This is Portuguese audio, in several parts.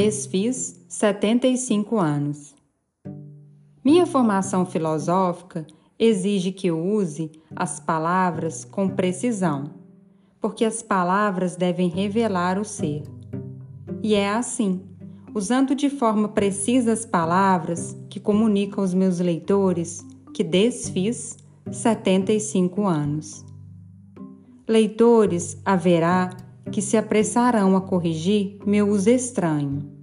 Desfiz 75 anos. Minha formação filosófica exige que eu use as palavras com precisão, porque as palavras devem revelar o ser. E é assim, usando de forma precisa as palavras que comunicam aos meus leitores que desfiz 75 anos. Leitores haverá que se apressarão a corrigir meu uso estranho,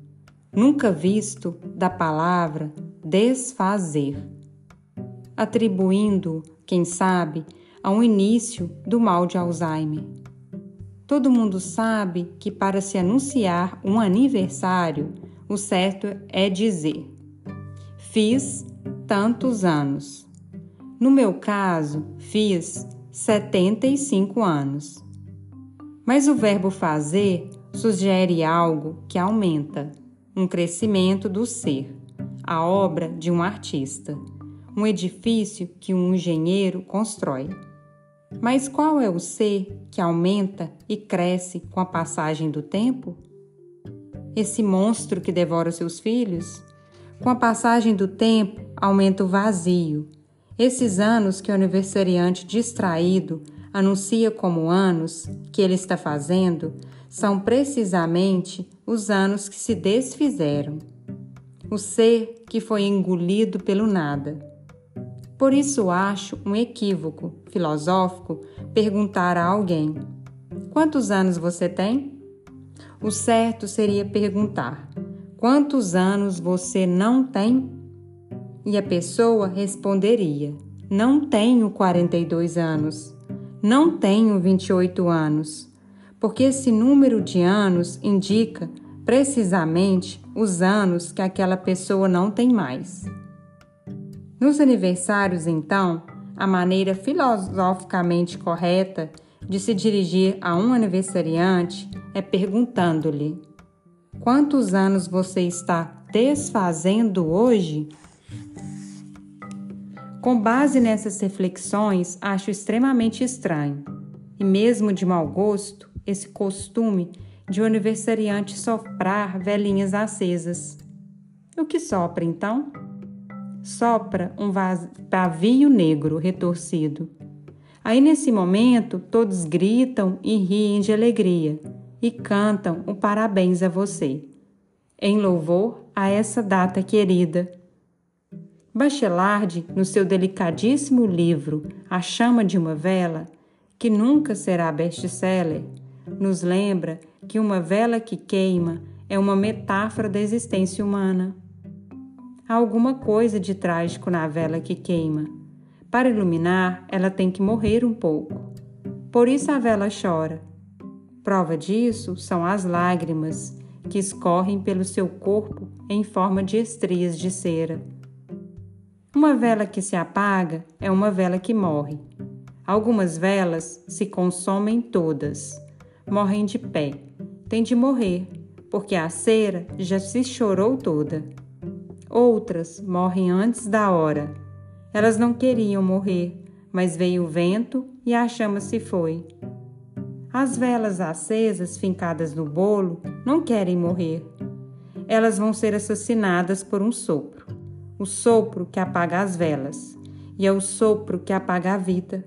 nunca visto da palavra desfazer, atribuindo, quem sabe, a um início do mal de Alzheimer. Todo mundo sabe que para se anunciar um aniversário, o certo é dizer: fiz tantos anos. No meu caso, fiz 75 anos. Mas o verbo fazer sugere algo que aumenta, um crescimento do ser, a obra de um artista, um edifício que um engenheiro constrói. Mas qual é o ser que aumenta e cresce com a passagem do tempo? Esse monstro que devora seus filhos? Com a passagem do tempo, aumenta o vazio. Esses anos que o aniversariante distraído anuncia como anos que ele está fazendo são precisamente os anos que se desfizeram, o ser que foi engolido pelo nada. Por isso acho um equívoco filosófico perguntar a alguém: Quantos anos você tem? O certo seria perguntar: Quantos anos você não tem? E a pessoa responderia: Não tenho 42 anos. Não tenho 28 anos, porque esse número de anos indica precisamente os anos que aquela pessoa não tem mais. Nos aniversários, então, a maneira filosoficamente correta de se dirigir a um aniversariante é perguntando-lhe: Quantos anos você está desfazendo hoje? Com base nessas reflexões, acho extremamente estranho e mesmo de mau gosto esse costume de o um aniversariante soprar velhinhas acesas. O que sopra então? Sopra um pavio negro retorcido. Aí nesse momento todos gritam e riem de alegria e cantam o parabéns a você, em louvor a essa data querida Bachelard, no seu delicadíssimo livro A Chama de uma Vela, que nunca será best-seller, nos lembra que uma vela que queima é uma metáfora da existência humana. Há alguma coisa de trágico na vela que queima. Para iluminar, ela tem que morrer um pouco. Por isso a vela chora. Prova disso são as lágrimas que escorrem pelo seu corpo em forma de estrias de cera. Uma vela que se apaga é uma vela que morre. Algumas velas se consomem todas, morrem de pé. Tem de morrer, porque a cera já se chorou toda. Outras morrem antes da hora. Elas não queriam morrer, mas veio o vento e a chama se foi. As velas acesas fincadas no bolo não querem morrer. Elas vão ser assassinadas por um sopro o sopro que apaga as velas, e é o sopro que apaga a vida.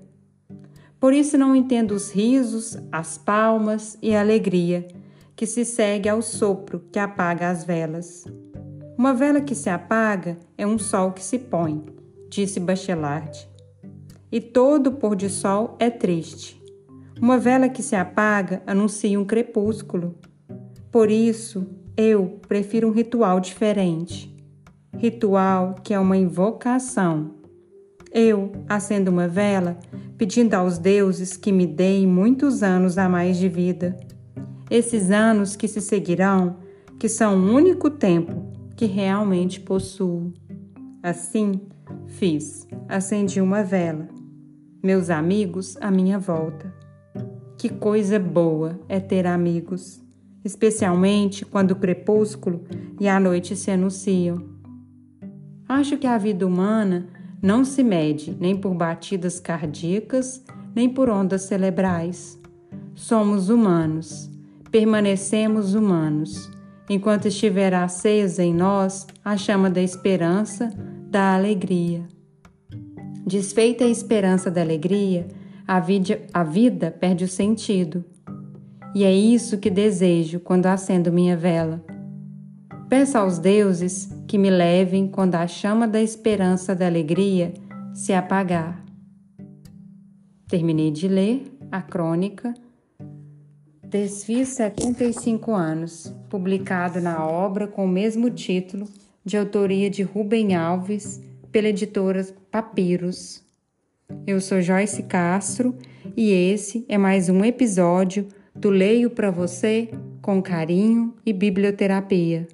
Por isso não entendo os risos, as palmas e a alegria que se segue ao sopro que apaga as velas. Uma vela que se apaga é um sol que se põe, disse Bachelard. E todo pôr de sol é triste. Uma vela que se apaga anuncia um crepúsculo. Por isso, eu prefiro um ritual diferente ritual que é uma invocação. Eu acendo uma vela pedindo aos deuses que me deem muitos anos a mais de vida. Esses anos que se seguirão, que são o único tempo que realmente possuo. Assim, fiz, acendi uma vela. Meus amigos à minha volta. Que coisa boa é ter amigos, especialmente quando o crepúsculo e a noite se anunciam. Acho que a vida humana não se mede nem por batidas cardíacas, nem por ondas cerebrais. Somos humanos, permanecemos humanos, enquanto estiver acesa em nós a chama da esperança, da alegria. Desfeita a esperança da alegria, a vida, a vida perde o sentido. E é isso que desejo quando acendo minha vela. Peço aos deuses que me levem quando a chama da esperança da alegria se apagar. Terminei de ler a crônica Desfiz 75 anos, publicado na obra com o mesmo título, de autoria de Rubem Alves, pela editora Papiros. Eu sou Joyce Castro e esse é mais um episódio do Leio para você com carinho e biblioterapia.